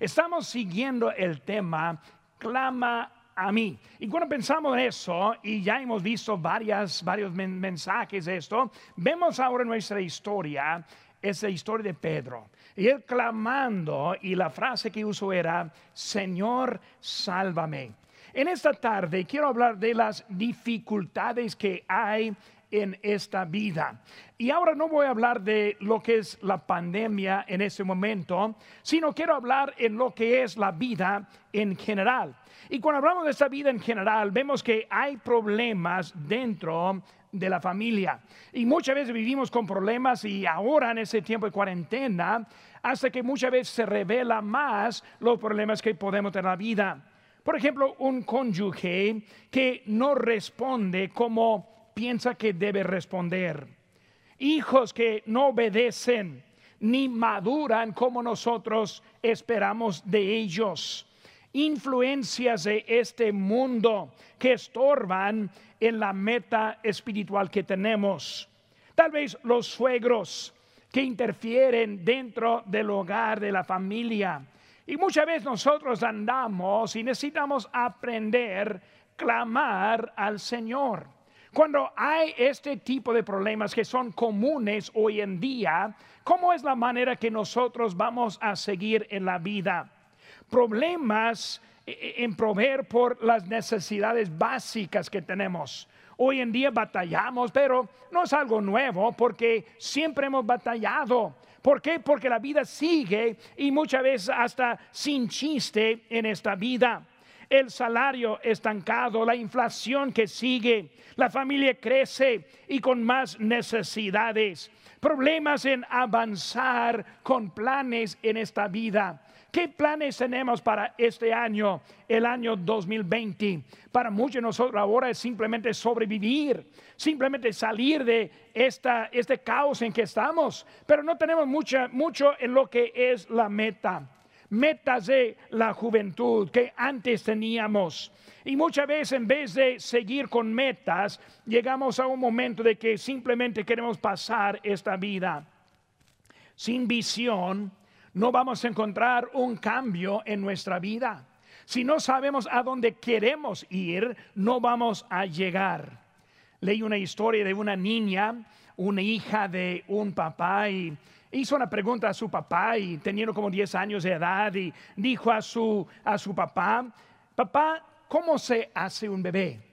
Estamos siguiendo el tema clama a mí. Y cuando pensamos en eso, y ya hemos visto varias, varios mensajes de esto, vemos ahora nuestra historia, es la historia de Pedro. Y él clamando, y la frase que usó era, Señor, sálvame. En esta tarde quiero hablar de las dificultades que hay en esta vida. Y ahora no voy a hablar de lo que es la pandemia en ese momento, sino quiero hablar en lo que es la vida en general. Y cuando hablamos de esta vida en general, vemos que hay problemas dentro de la familia. Y muchas veces vivimos con problemas y ahora en ese tiempo de cuarentena, hasta que muchas veces se revela más los problemas que podemos tener en la vida. Por ejemplo, un cónyuge que no responde como piensa que debe responder. Hijos que no obedecen ni maduran como nosotros esperamos de ellos. Influencias de este mundo que estorban en la meta espiritual que tenemos. Tal vez los suegros que interfieren dentro del hogar de la familia y muchas veces nosotros andamos y necesitamos aprender, clamar al Señor. Cuando hay este tipo de problemas que son comunes hoy en día, ¿cómo es la manera que nosotros vamos a seguir en la vida? Problemas eh, eh, en proveer por las necesidades básicas que tenemos. Hoy en día batallamos, pero no es algo nuevo porque siempre hemos batallado. ¿Por qué? Porque la vida sigue y muchas veces hasta sin chiste en esta vida. El salario estancado, la inflación que sigue, la familia crece y con más necesidades, problemas en avanzar con planes en esta vida. ¿Qué planes tenemos para este año, el año 2020? Para muchos de nosotros ahora es simplemente sobrevivir, simplemente salir de esta, este caos en que estamos, pero no tenemos mucha, mucho en lo que es la meta. Metas de la juventud que antes teníamos. Y muchas veces en vez de seguir con metas, llegamos a un momento de que simplemente queremos pasar esta vida sin visión, no vamos a encontrar un cambio en nuestra vida. Si no sabemos a dónde queremos ir, no vamos a llegar. Leí una historia de una niña, una hija de un papá y hizo una pregunta a su papá y teniendo como 10 años de edad y dijo a su, a su papá, papá, ¿cómo se hace un bebé?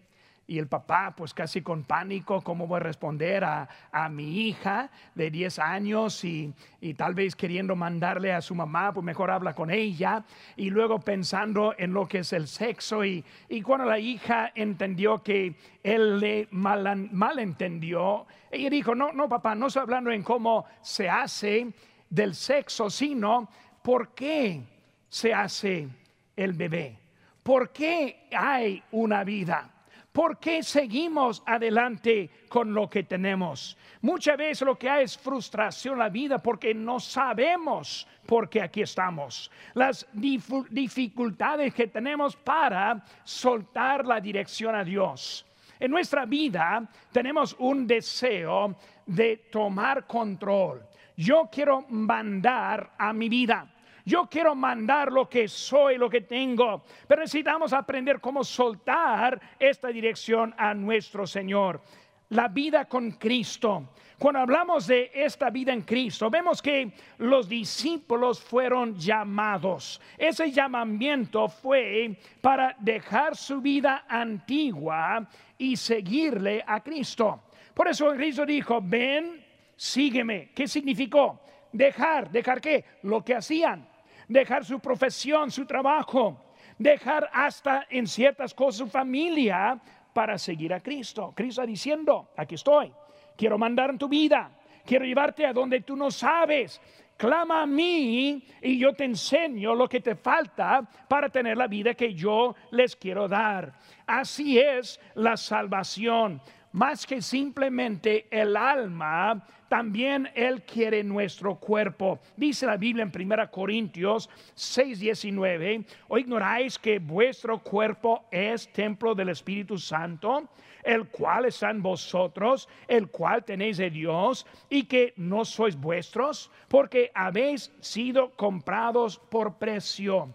Y el papá, pues casi con pánico, ¿cómo voy a responder a, mi hija de 10 años? Y, tal vez queriendo mandarle a su mamá, pues mejor habla con ella. Y luego pensando en lo que es el sexo. Y, cuando la hija entendió que él le mal, malentendió, ella dijo, no, no, papá, no estoy hablando en cómo se hace del sexo, sino por qué se hace el bebé. ¿Por qué hay una vida? ¿Por qué seguimos adelante con lo que tenemos? Muchas veces lo que hay es frustración en la vida porque no sabemos por qué aquí estamos. Las dificultades que tenemos para soltar la dirección a Dios. En nuestra vida tenemos un deseo de tomar control. Yo quiero mandar a mi vida. Yo quiero mandar lo que soy, lo que tengo, pero necesitamos aprender cómo soltar esta dirección a nuestro Señor. La vida con Cristo. Cuando hablamos de esta vida en Cristo, vemos que los discípulos fueron llamados. Ese llamamiento fue para dejar su vida antigua y seguirle a Cristo. Por eso Cristo dijo, ven, sígueme. ¿Qué significó? Dejar, dejar qué? Lo que hacían dejar su profesión, su trabajo, dejar hasta en ciertas cosas su familia para seguir a Cristo. Cristo está diciendo, aquí estoy, quiero mandar en tu vida, quiero llevarte a donde tú no sabes. Clama a mí y yo te enseño lo que te falta para tener la vida que yo les quiero dar. Así es la salvación. Más que simplemente el alma, también Él quiere nuestro cuerpo. Dice la Biblia en 1 Corintios 6, 19, ¿o ignoráis que vuestro cuerpo es templo del Espíritu Santo? el cual está en vosotros, el cual tenéis de Dios, y que no sois vuestros, porque habéis sido comprados por precio.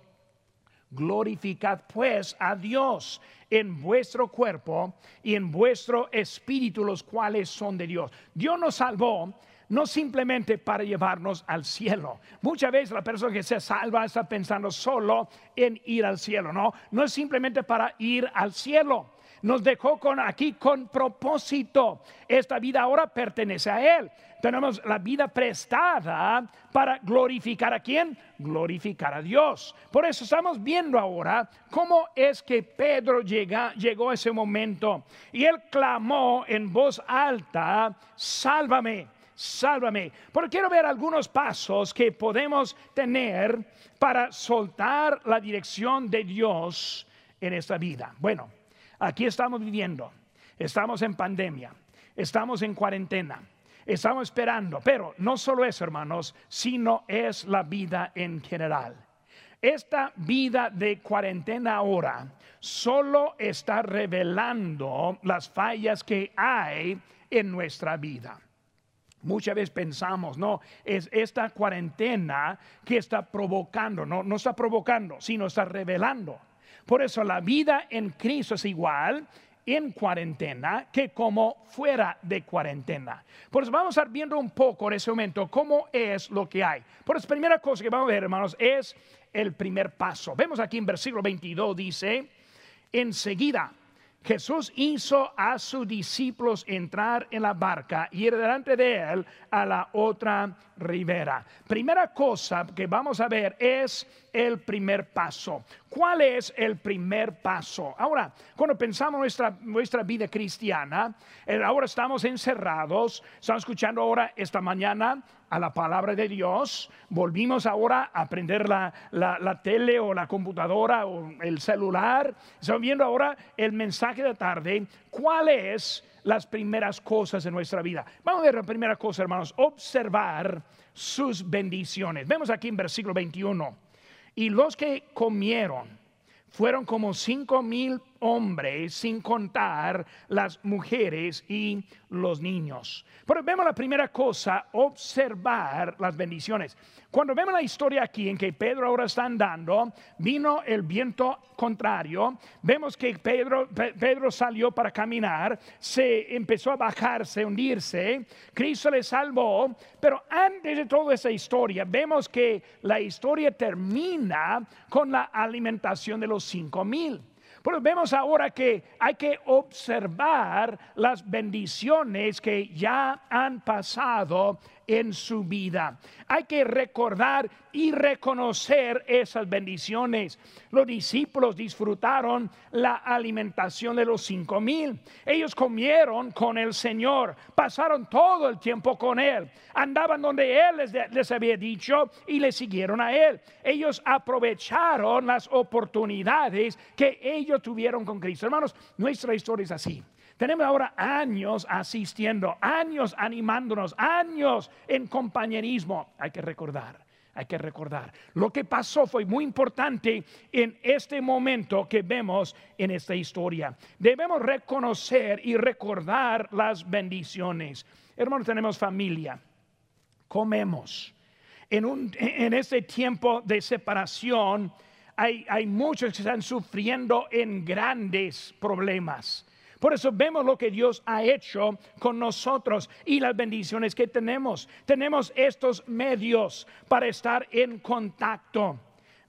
Glorificad pues a Dios en vuestro cuerpo y en vuestro espíritu, los cuales son de Dios. Dios nos salvó no simplemente para llevarnos al cielo. Muchas veces la persona que se salva está pensando solo en ir al cielo, no, no es simplemente para ir al cielo nos dejó con, aquí con propósito. Esta vida ahora pertenece a Él. Tenemos la vida prestada para glorificar a quién? Glorificar a Dios. Por eso estamos viendo ahora cómo es que Pedro llega, llegó a ese momento. Y él clamó en voz alta, sálvame sálvame. Porque quiero ver algunos pasos que podemos tener para soltar la dirección de Dios en esta vida. Bueno, Aquí estamos viviendo, estamos en pandemia, estamos en cuarentena, estamos esperando, pero no solo eso, hermanos, sino es la vida en general. Esta vida de cuarentena ahora solo está revelando las fallas que hay en nuestra vida. Muchas veces pensamos, no, es esta cuarentena que está provocando, no, no está provocando, sino está revelando por eso la vida en Cristo es igual en cuarentena que como fuera de cuarentena. Por eso vamos a estar viendo un poco en ese momento cómo es lo que hay. Por eso, primera cosa que vamos a ver, hermanos, es el primer paso. Vemos aquí en versículo 22, dice, enseguida Jesús hizo a sus discípulos entrar en la barca y ir delante de él a la otra ribera. Primera cosa que vamos a ver es el primer paso. ¿Cuál es el primer paso? Ahora, cuando pensamos nuestra, nuestra vida cristiana, eh, ahora estamos encerrados, estamos escuchando ahora esta mañana a la palabra de Dios, volvimos ahora a aprender la, la, tele o la computadora o el celular, estamos viendo ahora el mensaje de tarde, ¿cuáles las primeras cosas de nuestra vida? Vamos a ver la primera cosa, hermanos, observar sus bendiciones. Vemos aquí en versículo 21, y los que comieron fueron como cinco mil hombres, sin contar las mujeres y los niños. Pero vemos la primera cosa, observar las bendiciones. Cuando vemos la historia aquí en que Pedro ahora está andando, vino el viento contrario, vemos que Pedro, Pedro salió para caminar, se empezó a bajarse, hundirse, Cristo le salvó, pero antes de toda esa historia, vemos que la historia termina con la alimentación de los cinco mil. Pero vemos ahora que hay que observar las bendiciones que ya han pasado en su vida. Hay que recordar y reconocer esas bendiciones. Los discípulos disfrutaron la alimentación de los cinco mil. Ellos comieron con el Señor, pasaron todo el tiempo con Él, andaban donde Él les, había dicho y le siguieron a Él. Ellos aprovecharon las oportunidades que ellos tuvieron con Cristo. Hermanos, nuestra historia es así. Tenemos ahora años asistiendo, años animándonos, años en compañerismo. Hay que recordar, hay que recordar. Lo que pasó fue muy importante en este momento que vemos en esta historia. Debemos reconocer y recordar las bendiciones. Hermanos, tenemos familia, comemos. En, un, en este tiempo de separación hay, hay muchos que están sufriendo en grandes problemas por eso vemos lo que Dios ha hecho con nosotros y las bendiciones que tenemos. Tenemos estos medios para estar en contacto.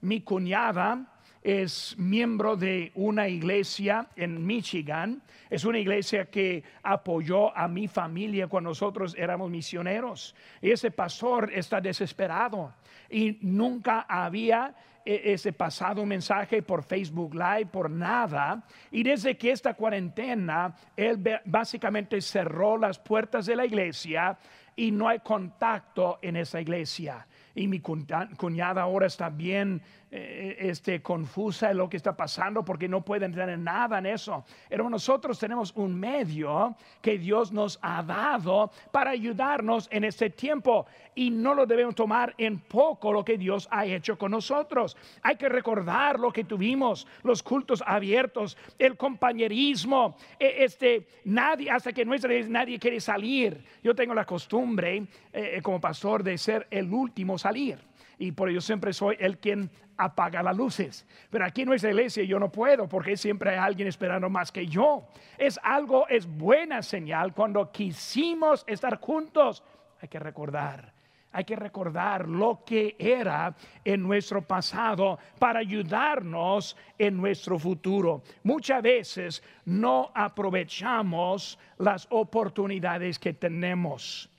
Mi cuñada es miembro de una iglesia en Michigan. Es una iglesia que apoyó a mi familia cuando nosotros éramos misioneros. Y ese pastor está desesperado y nunca había ese pasado mensaje por Facebook Live, por nada. Y desde que esta cuarentena, él básicamente cerró las puertas de la iglesia y no hay contacto en esa iglesia. Y mi cuñada ahora está bien eh, este, confusa en lo que está pasando porque no pueden tener nada en eso. Pero nosotros tenemos un medio que Dios nos ha dado para ayudarnos en este tiempo y no lo debemos tomar en poco lo que Dios ha hecho con nosotros. Hay que recordar lo que tuvimos, los cultos abiertos, el compañerismo, e, este, nadie, hasta que nuestra nadie quiere salir. Yo tengo la costumbre eh, como pastor de ser el último salir y por ello siempre soy el quien apaga las luces. Pero aquí en nuestra iglesia yo no puedo porque siempre hay alguien esperando más que yo. Es algo, es buena señal cuando quisimos estar juntos. Hay que recordar, hay que recordar lo que era en nuestro pasado para ayudarnos en nuestro futuro. Muchas veces no aprovechamos las oportunidades que tenemos.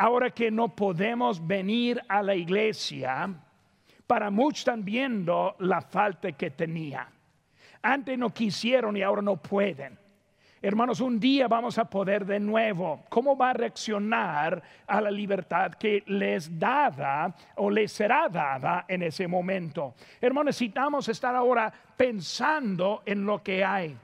Ahora que no podemos venir a la iglesia, para muchos están viendo la falta que tenía. Antes no quisieron y ahora no pueden. Hermanos, un día vamos a poder de nuevo. ¿Cómo va a reaccionar a la libertad que les dada o les será dada en ese momento? Hermanos, necesitamos estar ahora pensando en lo que hay.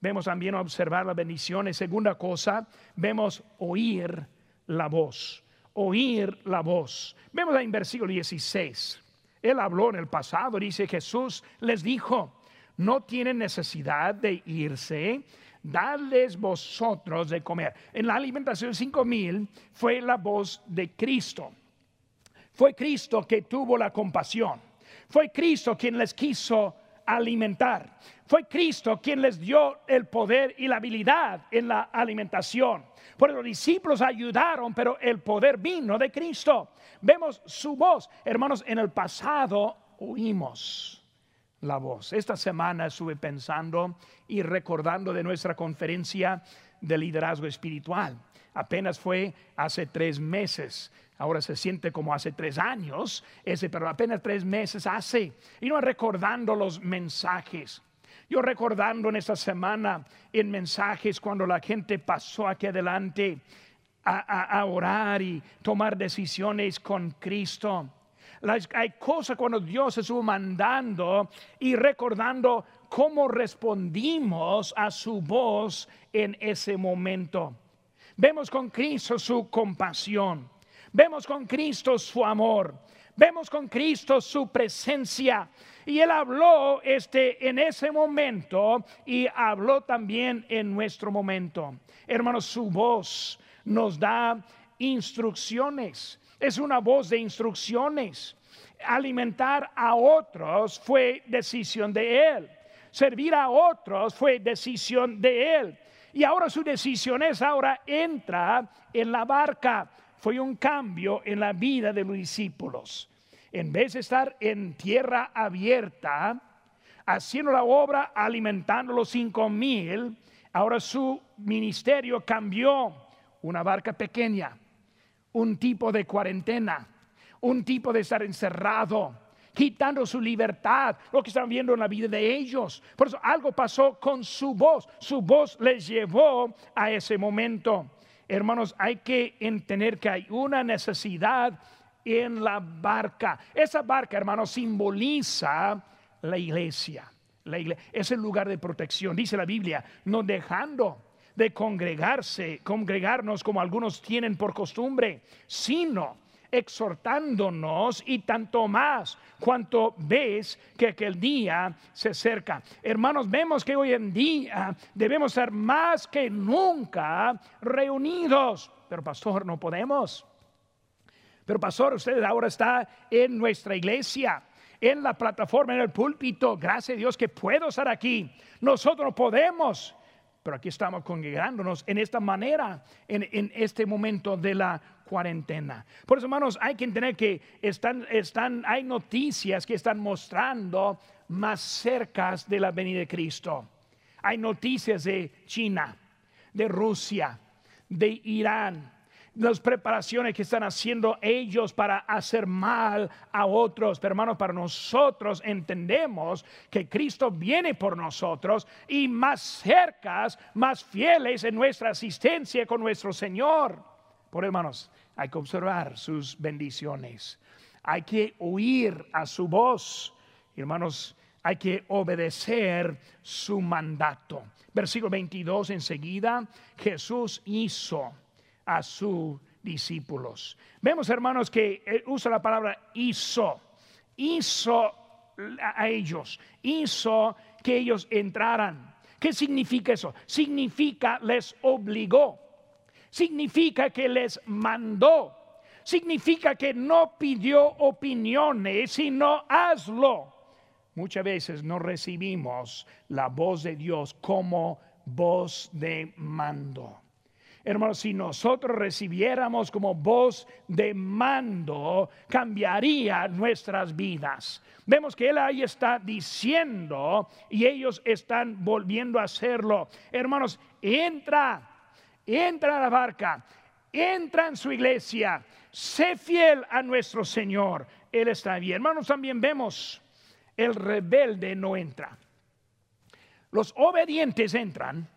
Vemos también observar las bendiciones. Segunda cosa, vemos oír la voz, oír la voz. Vemos en versículo 16. Él habló en el pasado, dice Jesús les dijo, no tienen necesidad de irse, dadles vosotros de comer. En la alimentación cinco mil fue la voz de Cristo. Fue Cristo que tuvo la compasión. Fue Cristo quien les quiso alimentar. Fue Cristo quien les dio el poder y la habilidad en la alimentación. Por los discípulos ayudaron, pero el poder vino de Cristo. Vemos su voz. Hermanos, en el pasado oímos la voz. Esta semana estuve pensando y recordando de nuestra conferencia de liderazgo espiritual. Apenas fue hace tres meses. Ahora se siente como hace tres años, ese, pero apenas tres meses hace. Y no recordando los mensajes. Yo recordando en esta semana en mensajes cuando la gente pasó aquí adelante a, orar y tomar decisiones con Cristo. hay cosas cuando Dios estuvo mandando y recordando cómo respondimos a su voz en ese momento. Vemos con Cristo su compasión. Vemos con Cristo su amor. Vemos con Cristo su presencia. Y él habló este en ese momento y habló también en nuestro momento. Hermanos, su voz nos da instrucciones. Es una voz de instrucciones. Alimentar a otros fue decisión de él. Servir a otros fue decisión de él. Y ahora su decisión es ahora entra en la barca. Fue un cambio en la vida de los discípulos en vez de estar en tierra abierta, haciendo la obra, alimentando los cinco mil, ahora su ministerio cambió una barca pequeña, un tipo de cuarentena, un tipo de estar encerrado, quitando su libertad, lo que están viendo en la vida de ellos. Por eso algo pasó con su voz, su voz les llevó a ese momento. Hermanos, hay que entender que hay una necesidad en la barca. Esa barca, hermano, simboliza la iglesia. La iglesia. Es el lugar de protección, dice la Biblia, no dejando de congregarse, congregarnos como algunos tienen por costumbre, sino exhortándonos y tanto más cuanto ves que aquel día se acerca. Hermanos, vemos que hoy en día debemos ser más que nunca reunidos, pero pastor, no podemos. Pero pastor, usted ahora está en nuestra iglesia, en la plataforma, en el púlpito. Gracias a Dios que puedo estar aquí. Nosotros podemos. Pero aquí estamos congregándonos en esta manera, en, en este momento de la cuarentena. Por eso, hermanos, hay que entender que están, están, hay noticias que están mostrando más cerca de la venida de Cristo. Hay noticias de China, de Rusia, de Irán, las preparaciones que están haciendo ellos para hacer mal a otros. Pero hermanos, para nosotros entendemos que Cristo viene por nosotros y más cercas, más fieles en nuestra asistencia con nuestro Señor. Por hermanos, hay que observar sus bendiciones. Hay que oír a su voz. Hermanos, hay que obedecer su mandato. Versículo 22 enseguida, Jesús hizo a sus discípulos. Vemos, hermanos, que usa la palabra hizo. Hizo a ellos. Hizo que ellos entraran. ¿Qué significa eso? Significa les obligó. Significa que les mandó. Significa que no pidió opiniones, sino hazlo. Muchas veces no recibimos la voz de Dios como voz de mando. Hermanos, si nosotros recibiéramos como voz de mando, cambiaría nuestras vidas. Vemos que Él ahí está diciendo y ellos están volviendo a hacerlo. Hermanos, entra, entra a la barca, entra en su iglesia, sé fiel a nuestro Señor. Él está bien. Hermanos, también vemos, el rebelde no entra. Los obedientes entran,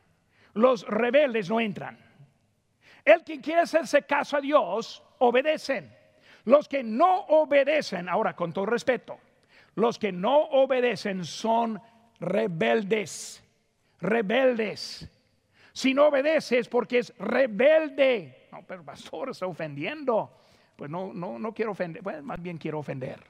los rebeldes no entran. El que quiere hacerse caso a Dios, obedecen. Los que no obedecen, ahora con todo respeto, los que no obedecen son rebeldes, rebeldes. Si no obedeces porque es rebelde. No, pero pastor está ofendiendo. Pues no, no, no quiero ofender, pues más bien quiero ofender.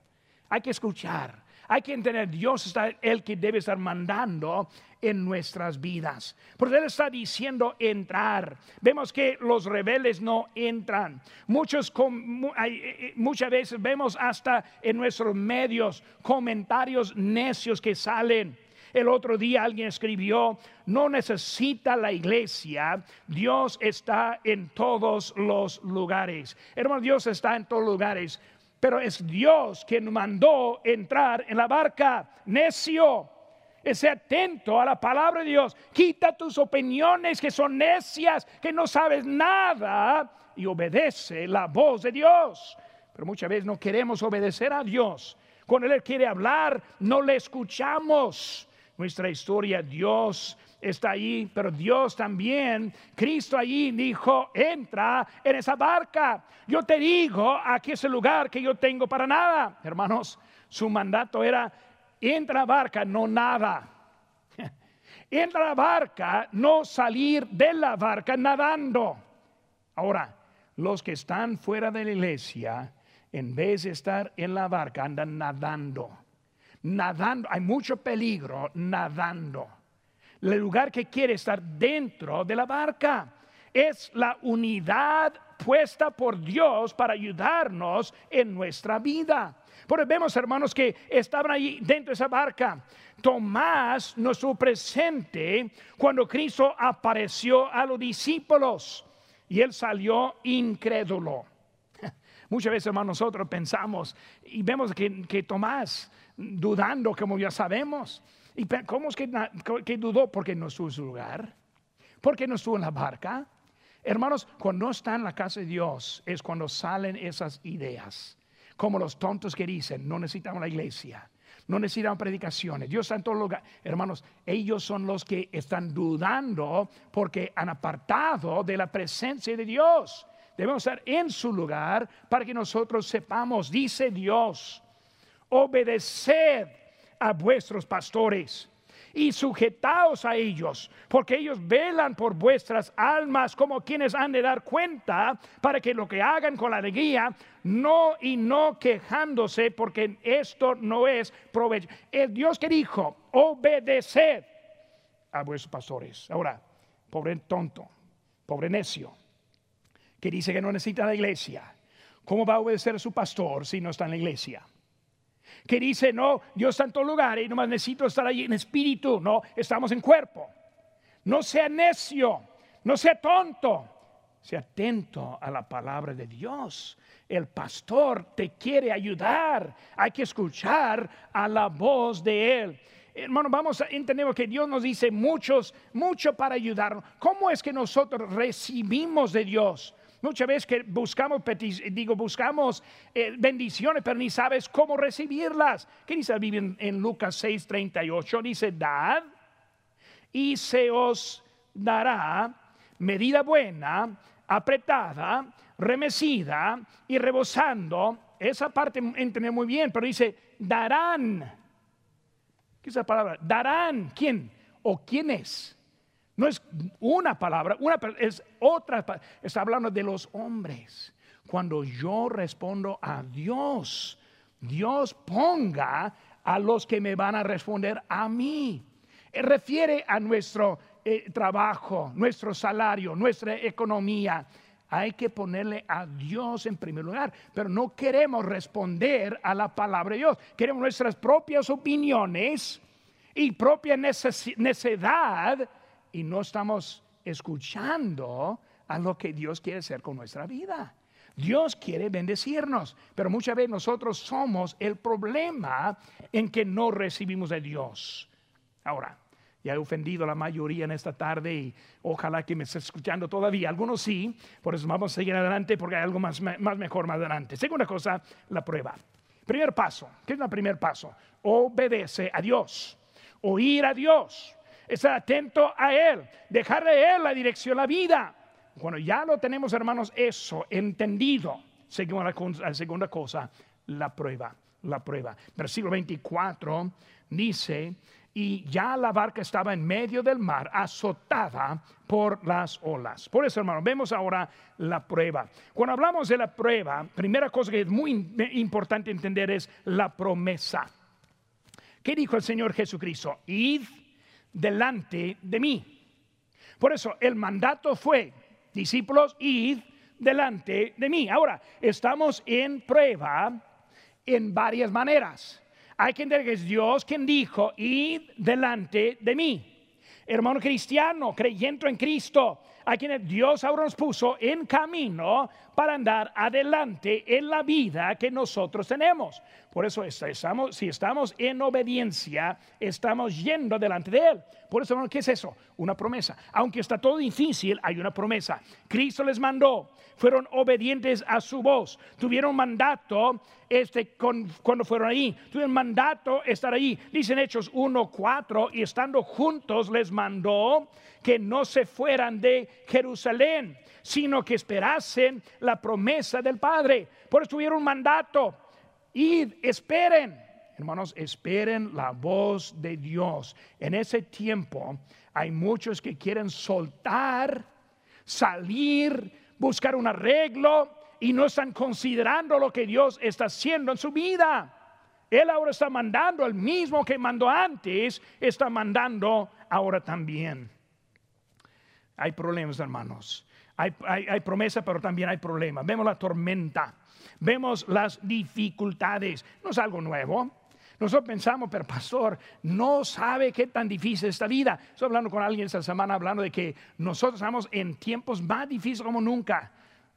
Hay que escuchar. Hay que entender, Dios está el que debe estar mandando en nuestras vidas. Porque Él está diciendo entrar. Vemos que los rebeldes no entran. Muchos, eh, eh, muchas veces vemos hasta en nuestros medios comentarios necios que salen. El otro día alguien escribió, no necesita la iglesia, Dios está en todos los lugares. Hermano, Dios está en todos los lugares pero es Dios quien mandó entrar en la barca. Necio, esté atento a la palabra de Dios. Quita tus opiniones que son necias, que no sabes nada y obedece la voz de Dios. Pero muchas veces no queremos obedecer a Dios. Cuando Él quiere hablar, no le escuchamos. Nuestra historia, Dios está ahí, pero Dios también, Cristo allí dijo, entra en esa barca. Yo te digo, aquí es el lugar que yo tengo para nada. Hermanos, su mandato era, entra a la barca, no nada. entra a la barca, no salir de la barca nadando. Ahora, los que están fuera de la iglesia, en vez de estar en la barca, andan nadando. Nadando, hay mucho peligro nadando el lugar que quiere estar dentro de la barca. Es la unidad puesta por Dios para ayudarnos en nuestra vida. Porque vemos, hermanos, que estaban ahí dentro de esa barca. Tomás no estuvo presente cuando Cristo apareció a los discípulos y él salió incrédulo. Muchas veces, hermanos, nosotros pensamos y vemos que, que Tomás, dudando, como ya sabemos, ¿Y cómo es que, dudó? Porque no estuvo en su lugar. Porque no estuvo en la barca. Hermanos, cuando no está en la casa de Dios es cuando salen esas ideas. Como los tontos que dicen, no necesitamos la iglesia, no necesitamos predicaciones. Dios está en todo lugar. Hermanos, ellos son los que están dudando porque han apartado de la presencia de Dios. Debemos estar en su lugar para que nosotros sepamos, dice Dios, obedeced a vuestros pastores y sujetaos a ellos, porque ellos velan por vuestras almas como quienes han de dar cuenta para que lo que hagan con la alegría, no y no quejándose, porque esto no es provecho. Es Dios que dijo, obedeced a vuestros pastores. Ahora, pobre tonto, pobre necio, que dice que no necesita la iglesia. ¿Cómo va a obedecer a su pastor si no está en la iglesia? Que dice, no, Dios está en todo lugar y nomás necesito estar allí en espíritu. No, estamos en cuerpo. No sea necio, no sea tonto, sea atento a la palabra de Dios. El pastor te quiere ayudar. Hay que escuchar a la voz de Él. Hermano, vamos a entender que Dios nos dice muchos, mucho para ayudarnos. ¿Cómo es que nosotros recibimos de Dios? Muchas veces que buscamos, digo, buscamos eh, bendiciones, pero ni sabes cómo recibirlas. ¿Qué dice la Biblia en, Lucas 6, 38? Dice, dad y se os dará medida buena, apretada, remecida y rebosando. Esa parte entender muy bien, pero dice, darán. ¿Qué es la palabra? Darán. ¿Quién? ¿O quiénes? No es una palabra, una, es otra. Está hablando de los hombres. Cuando yo respondo a Dios, Dios ponga a los que me van a responder a mí. Refiere a nuestro eh, trabajo, nuestro salario, nuestra economía. Hay que ponerle a Dios en primer lugar, pero no queremos responder a la palabra de Dios. Queremos nuestras propias opiniones y propia necesidad y no estamos escuchando a lo que Dios quiere hacer con nuestra vida. Dios quiere bendecirnos, pero muchas veces nosotros somos el problema en que no recibimos de Dios. Ahora, ya he ofendido a la mayoría en esta tarde y ojalá que me esté escuchando todavía. Algunos sí, por eso vamos a seguir adelante porque hay algo más, más mejor más adelante. Segunda cosa, la prueba. Primer paso, ¿qué es el primer paso? Obedece a Dios, oír a Dios, estar atento a Él, dejarle a Él la dirección, la vida. Cuando ya lo tenemos, hermanos, eso entendido, seguimos la, segunda cosa, la prueba, la prueba. Versículo 24 dice, y ya la barca estaba en medio del mar, azotada por las olas. Por eso, hermano, vemos ahora la prueba. Cuando hablamos de la prueba, primera cosa que es muy importante entender es la promesa. ¿Qué dijo el Señor Jesucristo? Id delante de mí. Por eso el mandato fue, discípulos, id delante de mí. Ahora, estamos en prueba en varias maneras. Hay que entender que es Dios quien dijo, id delante de mí. Hermano cristiano, creyendo en Cristo, a quien Dios ahora nos puso en camino para andar adelante en la vida que nosotros tenemos. Por eso estamos, si estamos en obediencia, estamos yendo delante de Él. Por eso, ¿qué es eso? Una promesa. Aunque está todo difícil, hay una promesa. Cristo les mandó, fueron obedientes a su voz, tuvieron mandato este, cuando fueron ahí, tuvieron mandato estar ahí. Dicen Hechos 1.4 y estando juntos les mandó que no se fueran de Jerusalén, sino que esperasen la promesa del Padre. Por eso tuvieron un mandato. y esperen. Hermanos, esperen la voz de Dios. En ese tiempo hay muchos que quieren soltar, salir, buscar un arreglo y no están considerando lo que Dios está haciendo en su vida. Él ahora está mandando, el mismo que mandó antes, está mandando ahora también. Hay problemas, hermanos. Hay, promesa, pero también hay problemas. Vemos la tormenta, vemos las dificultades. No es algo nuevo. Nosotros pensamos, pero pastor, no sabe qué tan difícil es esta vida. Estoy hablando con alguien esta semana, hablando de que nosotros estamos en tiempos más difíciles como nunca.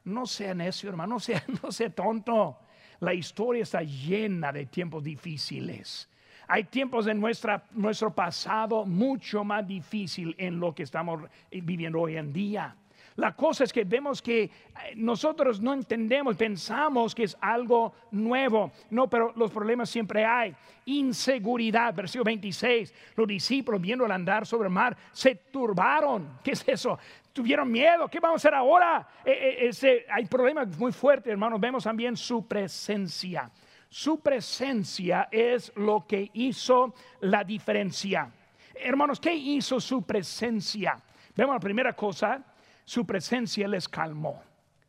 No sea necio, hermano, no sea, no sea tonto. La historia está llena de tiempos difíciles. Hay tiempos en nuestra, nuestro pasado mucho más difícil en lo que estamos viviendo hoy en día. La cosa es que vemos que eh, nosotros no entendemos, pensamos que es algo nuevo. No, pero los problemas siempre hay. Inseguridad, versículo 26. Los discípulos viendo el andar sobre el mar se turbaron. ¿Qué es eso? Tuvieron miedo. ¿Qué vamos a hacer ahora? Eh, eh, hay problemas muy fuertes, hermanos. Vemos también su presencia. Su presencia es lo que hizo la diferencia. Hermanos, ¿qué hizo su presencia? Vemos la primera cosa, su presencia les calmó.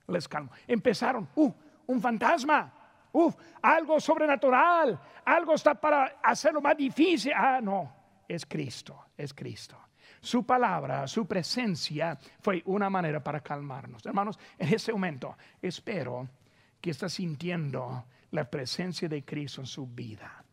Les calmó. Empezaron, uh, un fantasma, uh, algo sobrenatural, algo está para hacerlo más difícil. Ah, no, es Cristo, es Cristo. Su palabra, su presencia fue una manera para calmarnos. Hermanos, en ese momento espero que está sintiendo la presencia de Cristo en su vida.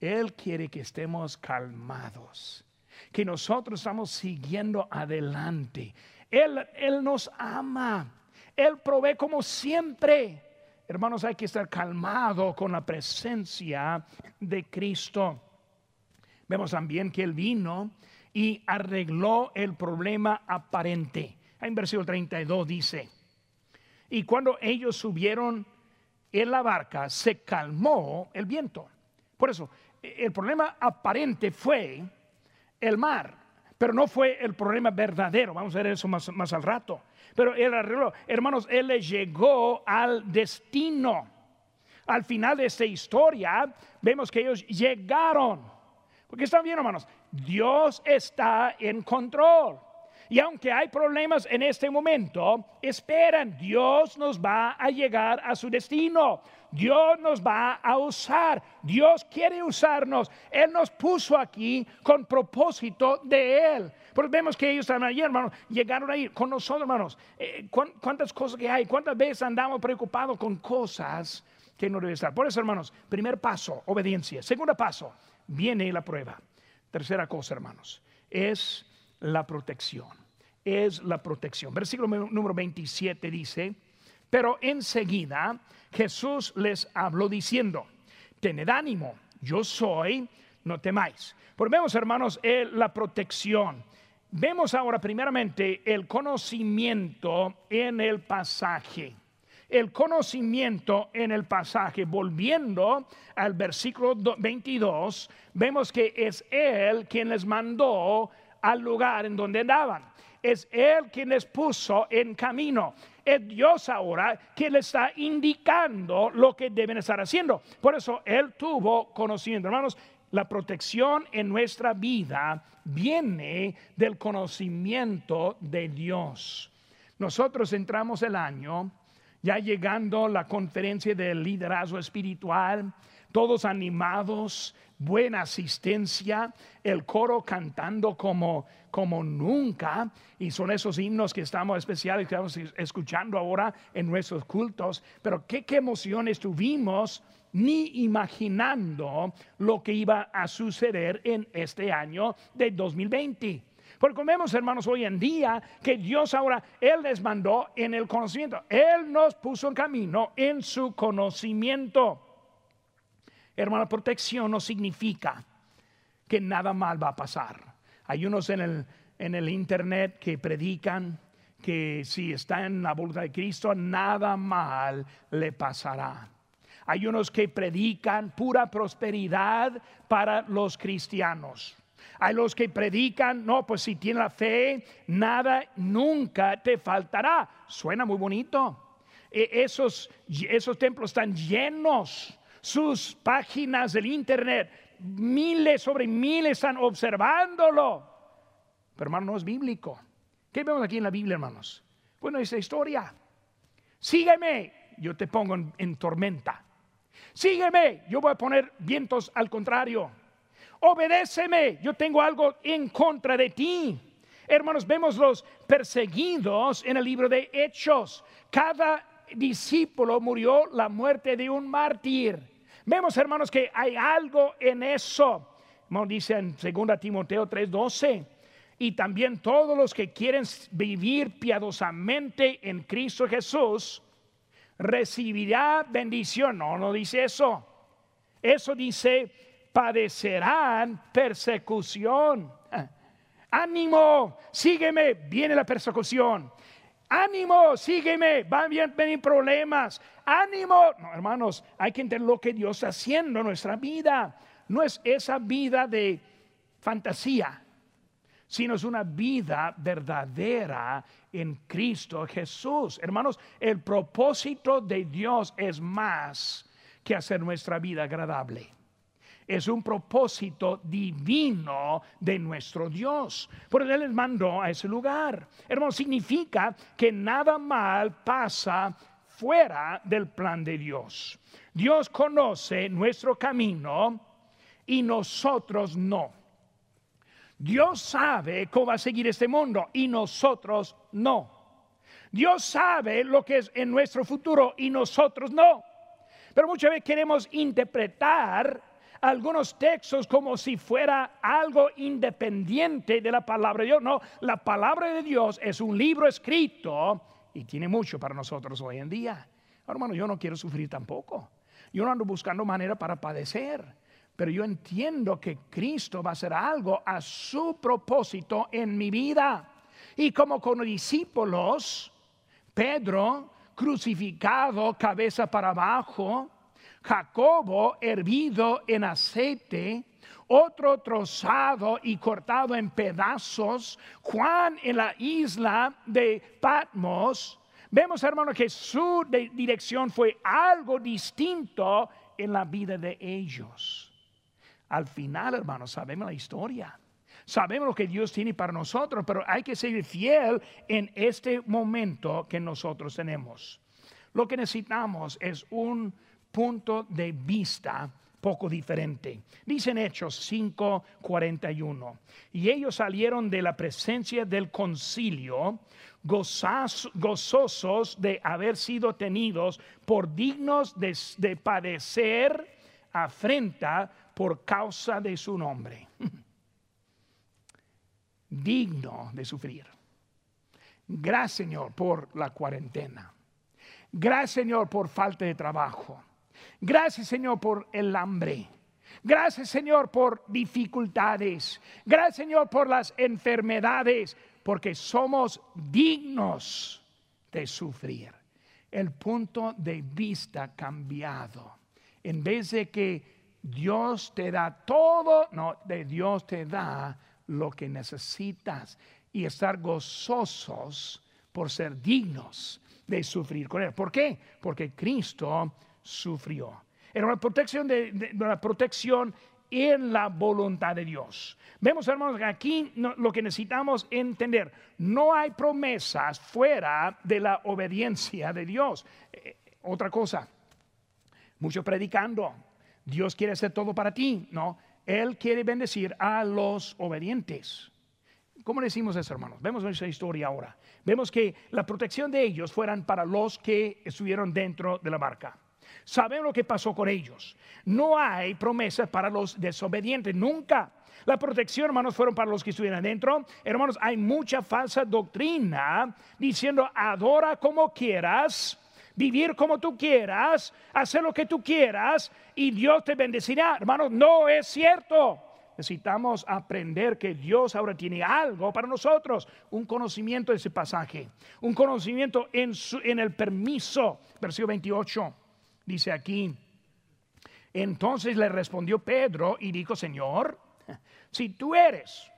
Él quiere que estemos calmados, que nosotros estamos siguiendo adelante. Él, Él nos ama, Él provee como siempre. Hermanos, hay que estar calmado con la presencia de Cristo. Vemos también que Él vino y arregló el problema aparente. En versículo 32 dice, y cuando ellos subieron en la barca se calmó el viento. Por eso, el problema aparente fue el mar, pero no fue el problema verdadero. Vamos a ver eso más, más al rato. Pero el arreglo, hermanos, él le llegó al destino. Al final de esta historia, vemos que ellos llegaron. Porque están bien, hermanos, Dios está en control. Y aunque hay problemas en este momento, esperan, Dios nos va a llegar a su destino. Dios nos va a usar. Dios quiere usarnos. Él nos puso aquí con propósito de Él. Porque vemos que ellos están allí, hermanos, llegaron ahí con nosotros, hermanos. Eh, ¿Cuántas cosas que hay? ¿Cuántas veces andamos preocupados con cosas que no deben estar? Por eso, hermanos, primer paso, obediencia. Segundo paso, viene la prueba. Tercera cosa, hermanos, es la protección es la protección. Versículo número 27 dice, pero enseguida Jesús les habló diciendo, tened ánimo, yo soy, no temáis. Pues vemos, hermanos, la protección. Vemos ahora primeramente el conocimiento en el pasaje. El conocimiento en el pasaje, volviendo al versículo 22, vemos que es Él quien les mandó al lugar en donde andaban es Él quien les puso en camino. Es Dios ahora quien les está indicando lo que deben estar haciendo. Por eso Él tuvo conocimiento. Hermanos, la protección en nuestra vida viene del conocimiento de Dios. Nosotros entramos el año ya llegando la conferencia del liderazgo espiritual, todos animados, buena asistencia, el coro cantando como, como nunca, y son esos himnos que estamos especiales que estamos escuchando ahora en nuestros cultos, pero qué, qué emociones tuvimos ni imaginando lo que iba a suceder en este año de 2020. Porque vemos, hermanos, hoy en día que Dios ahora, Él les mandó en el conocimiento. Él nos puso en camino en su conocimiento. Hermano, protección no significa que nada mal va a pasar. Hay unos en el, en el internet que predican que si está en la voluntad de Cristo, nada mal le pasará. Hay unos que predican pura prosperidad para los cristianos. Hay los que predican, no, pues si tienes la fe, nada nunca te faltará. Suena muy bonito. E, esos, esos templos están llenos sus páginas del internet, miles sobre miles están observándolo. Pero hermano, no es bíblico. ¿Qué vemos aquí en la Biblia, hermanos? Bueno, esa historia. Sígueme, yo te pongo en, tormenta. Sígueme, yo voy a poner vientos al contrario. Obedéceme, yo tengo algo en contra de ti. Hermanos, vemos los perseguidos en el libro de Hechos. Cada discípulo murió la muerte de un mártir. Vemos, hermanos, que hay algo en eso. Como dice en 2 Timoteo 3:12. Y también todos los que quieren vivir piadosamente en Cristo Jesús recibirá bendición. No, no dice eso. Eso dice padecerán persecución. Ánimo, sígueme, viene la persecución ánimo, sígueme, van bien venir problemas, ánimo. No, hermanos, hay que entender lo que Dios está haciendo en nuestra vida. No es esa vida de fantasía, sino es una vida verdadera en Cristo Jesús. Hermanos, el propósito de Dios es más que hacer nuestra vida agradable es un propósito divino de nuestro Dios. Por eso Él les mandó a ese lugar. Hermano, significa que nada mal pasa fuera del plan de Dios. Dios conoce nuestro camino y nosotros no. Dios sabe cómo va a seguir este mundo y nosotros no. Dios sabe lo que es en nuestro futuro y nosotros no. Pero muchas veces queremos interpretar algunos textos como si fuera algo independiente de la palabra de Dios. No, la palabra de Dios es un libro escrito y tiene mucho para nosotros hoy en día. Hermano, yo no quiero sufrir tampoco. Yo no ando buscando manera para padecer. Pero yo entiendo que Cristo va a hacer algo a su propósito en mi vida. Y como con los discípulos, Pedro crucificado cabeza para abajo, Jacobo hervido en aceite, otro trozado y cortado en pedazos, Juan en la isla de Patmos. Vemos, hermano, que su dirección fue algo distinto en la vida de ellos. al final, hermanos, sabemos la historia. Sabemos lo que Dios tiene para nosotros, pero hay que ser fiel en este momento que nosotros tenemos. Lo que necesitamos es un punto de vista poco diferente. Dicen Hechos 5:41. Y ellos salieron de la presencia del concilio gozosos de haber sido tenidos por dignos de, de padecer afrenta por causa de su nombre. Digno de sufrir. Gracias Señor por la cuarentena. Gracias Señor por falta de trabajo. Gracias Señor por el hambre. Gracias Señor por dificultades. Gracias Señor por las enfermedades, porque somos dignos de sufrir. El punto de vista cambiado. En vez de que Dios te da todo, no, de Dios te da lo que necesitas y estar gozosos por ser dignos de sufrir con Él. ¿Por qué? Porque Cristo sufrió. Era una protección, de, una protección en la voluntad de Dios. Vemos, hermanos, aquí lo que necesitamos entender, no hay promesas fuera de la obediencia de Dios. Eh, otra cosa, mucho predicando, Dios quiere hacer todo para ti, no, Él quiere bendecir a los obedientes. ¿Cómo decimos eso, hermanos? Vemos esa historia ahora. Vemos que la protección de ellos fueran para los que estuvieron dentro de la barca. Sabemos lo que pasó con ellos. No hay promesas para los desobedientes, nunca. La protección, hermanos, fueron para los que estuvieran dentro. Hermanos, hay mucha falsa doctrina diciendo adora como quieras, vivir como tú quieras, hacer lo que tú quieras y Dios te bendecirá. Hermanos, no es cierto. Necesitamos aprender que Dios ahora tiene algo para nosotros, un conocimiento de ese pasaje, un conocimiento en, en el permiso, versículo 28, dice aquí. Entonces le respondió Pedro y dijo, Señor, si tú eres,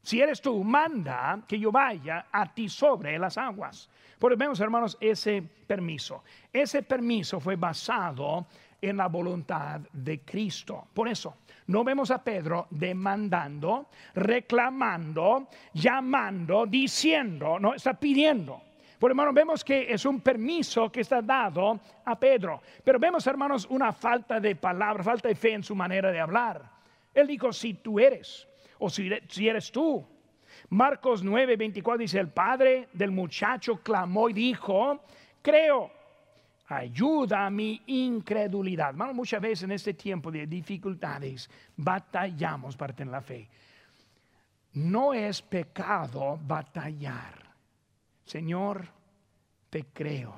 si eres tú, manda que yo vaya a ti sobre las aguas. Por vemos, hermanos, ese permiso. Ese permiso fue basado en la voluntad de Cristo. Por eso, no vemos a Pedro demandando, reclamando, llamando, diciendo, no, está pidiendo. Por hermanos, vemos que es un permiso que está dado a Pedro. Pero vemos, hermanos, una falta de palabra, falta de fe en su manera de hablar. Él dijo, si tú eres, o si, si eres tú, Marcos 9, 24 dice, el padre del muchacho clamó y dijo, creo, ayuda a mi incredulidad. muchas veces en este tiempo de dificultades batallamos para tener la fe. No es pecado batallar. Señor, te creo.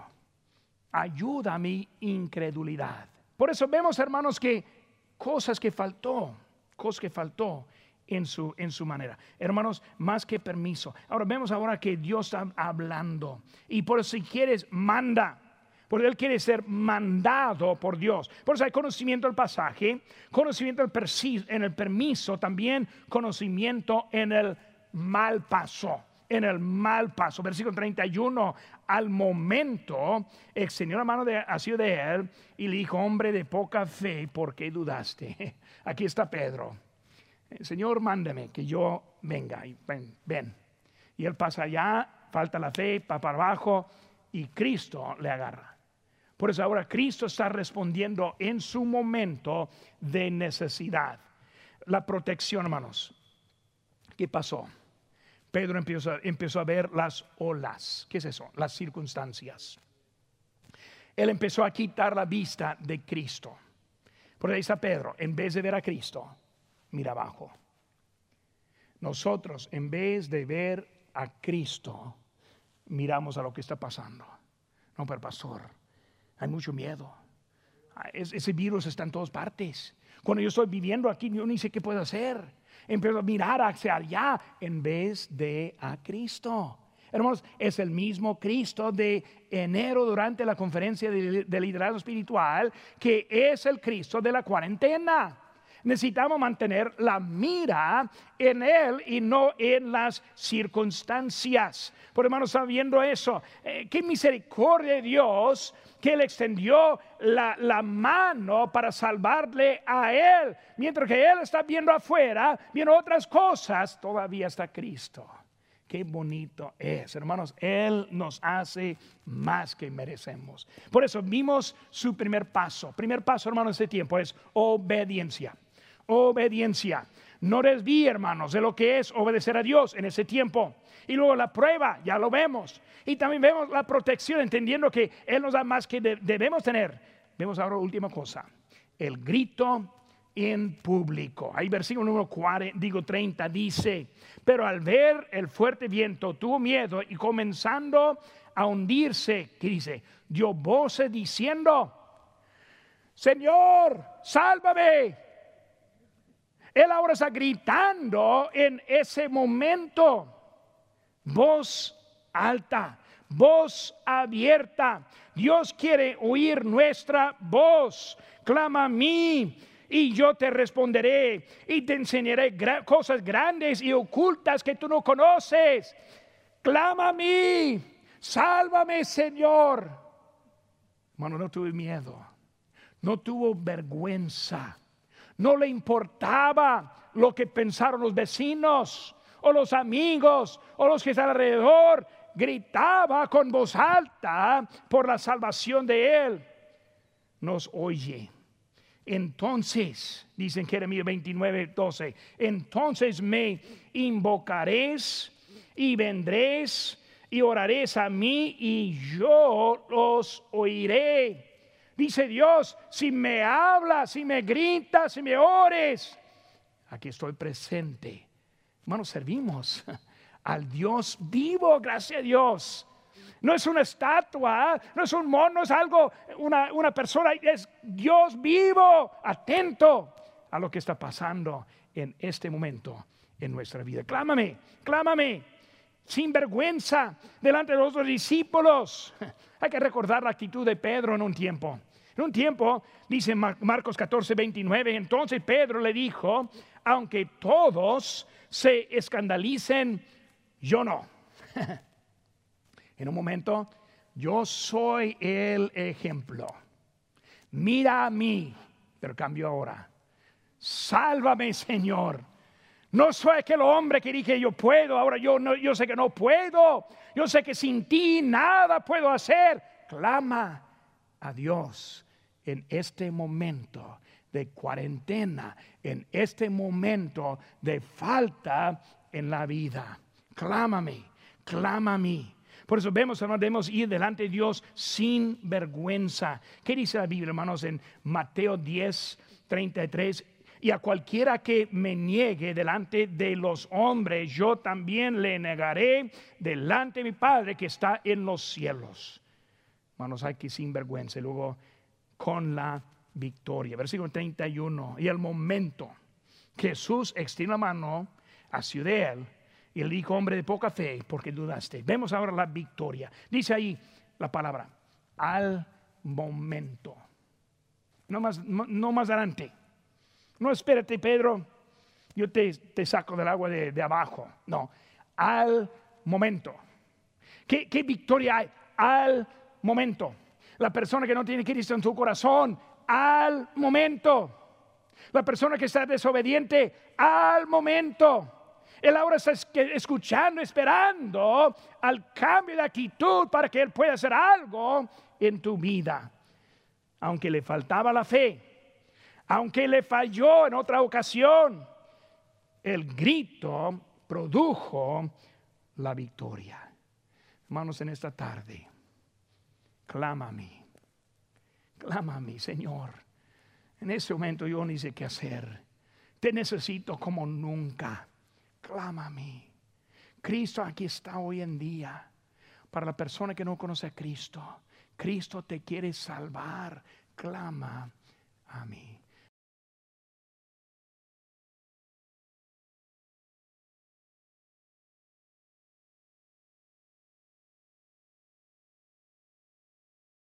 Ayuda a mi incredulidad. Por eso vemos, hermanos, que cosas que faltó, cosas que faltó en su, en su manera. Hermanos, más que permiso. Ahora vemos ahora que Dios está hablando. Y por eso si quieres, manda. Porque Él quiere ser mandado por Dios. Por eso hay conocimiento del pasaje, conocimiento en el permiso, también conocimiento en el mal paso. En el mal paso. Versículo 31. Al momento extendió la mano de, sido de él y le dijo, hombre de poca fe, ¿por qué dudaste? Aquí está Pedro Señor, mándame que yo venga. Y ven, ven. Y él pasa allá, falta la fe, va para abajo y Cristo le agarra. Por eso ahora Cristo está respondiendo en su momento de necesidad. La protección, hermanos. ¿Qué pasó? Pedro empezó, a ver las olas. ¿Qué es eso? Las circunstancias. Él empezó a quitar la vista de Cristo. Por ahí está Pedro, en vez de ver a Cristo, mira abajo. Nosotros, en vez de ver a Cristo, miramos a lo que está pasando. No, pero pastor, hay mucho miedo. Ah, ese virus está en todas partes. Cuando yo estoy viviendo aquí, yo ni sé qué puedo hacer. Empiezo a mirar hacia allá en vez de a Cristo. Hermanos, es el mismo Cristo de enero durante la conferencia de liderazgo espiritual que es el Cristo de la cuarentena. Necesitamos mantener la mira en Él y no en las circunstancias. Por hermanos, sabiendo eso, eh, qué misericordia de Dios que Él extendió la, la, mano para salvarle a Él. Mientras que Él está viendo afuera, viendo otras cosas, todavía está Cristo. Qué bonito es, hermanos. Él nos hace más que merecemos. Por eso vimos su primer paso. Primer paso, hermanos, de ese tiempo es obediencia. Obediencia. No desvíe, hermanos, de lo que es obedecer a Dios en ese tiempo. Y luego la prueba, ya lo vemos. Y también vemos la protección, entendiendo que Él nos da más que debemos tener. Vemos ahora última cosa, el grito en público. Ahí versículo número 40, digo 30 dice, pero al ver el fuerte viento tuvo miedo y comenzando a hundirse, ¿qué dice? Dio voces diciendo, Señor, sálvame. Él ahora está gritando en ese momento, voz alta, voz abierta. Dios quiere oír nuestra voz. Clama a mí y yo te responderé y te enseñaré cosas grandes y ocultas que tú no conoces. Clama a mí, sálvame Señor. Bueno, no tuve miedo, no tuvo vergüenza, no le importaba lo que pensaron los vecinos o los amigos o los que están alrededor. Gritaba con voz alta por la salvación de él. Nos oye entonces, dicen Jeremías 29, 12, entonces me invocaréis y vendréis y oraréis a mí y yo os oiré. Dice Dios, si me hablas, si me gritas, si me ores, aquí estoy presente. Hermanos, servimos al Dios vivo, gracias a Dios no es una estatua, no es un mono, es algo, una, una persona, es Dios vivo, atento a lo que está pasando en este momento en nuestra vida. Clámame, clámame, sin vergüenza, delante de los discípulos. Hay que recordar la actitud de Pedro en un tiempo. En un tiempo, dice Marcos 14, 29, entonces Pedro le dijo, aunque todos se escandalicen, yo no. en un momento, yo soy el ejemplo. Mira a mí, pero cambio ahora. Sálvame, Señor. No soy aquel hombre que dije yo puedo, ahora yo, no, yo sé que no puedo. Yo sé que sin ti nada puedo hacer. Clama a Dios en este momento de cuarentena, en este momento de falta en la vida. Clámame, clama a mí. Por eso vemos, hermanos, debemos ir delante de Dios sin vergüenza. ¿Qué dice la Biblia, hermanos, en Mateo 10, 33? Y a cualquiera que me niegue delante de los hombres, yo también le negaré delante de mi Padre que está en los cielos. Hermanos, hay que sin vergüenza. luego con la victoria. Versículo 31. Y el momento Jesús extiende la mano hacia él y el hijo hombre de poca fe, porque dudaste. Vemos ahora la victoria. Dice ahí la palabra, al momento. No más, no, más adelante. No espérate, Pedro, yo te, te saco del agua de, abajo. No, al momento. ¿Qué, ¿Qué victoria hay? Al momento. La persona que no tiene Cristo en su corazón, al momento. La persona que está desobediente, al momento. Él ahora está escuchando, esperando al cambio de actitud para que Él pueda hacer algo en tu vida. Aunque le faltaba la fe, aunque le falló en otra ocasión, el grito produjo la victoria. Hermanos, en esta tarde, clama a mí, clama a mí, Señor. En ese momento yo ni sé qué hacer. Te necesito como nunca clama a mí. Cristo aquí está hoy en día. Para la persona que no conoce a Cristo, Cristo te quiere salvar. Clama a mí.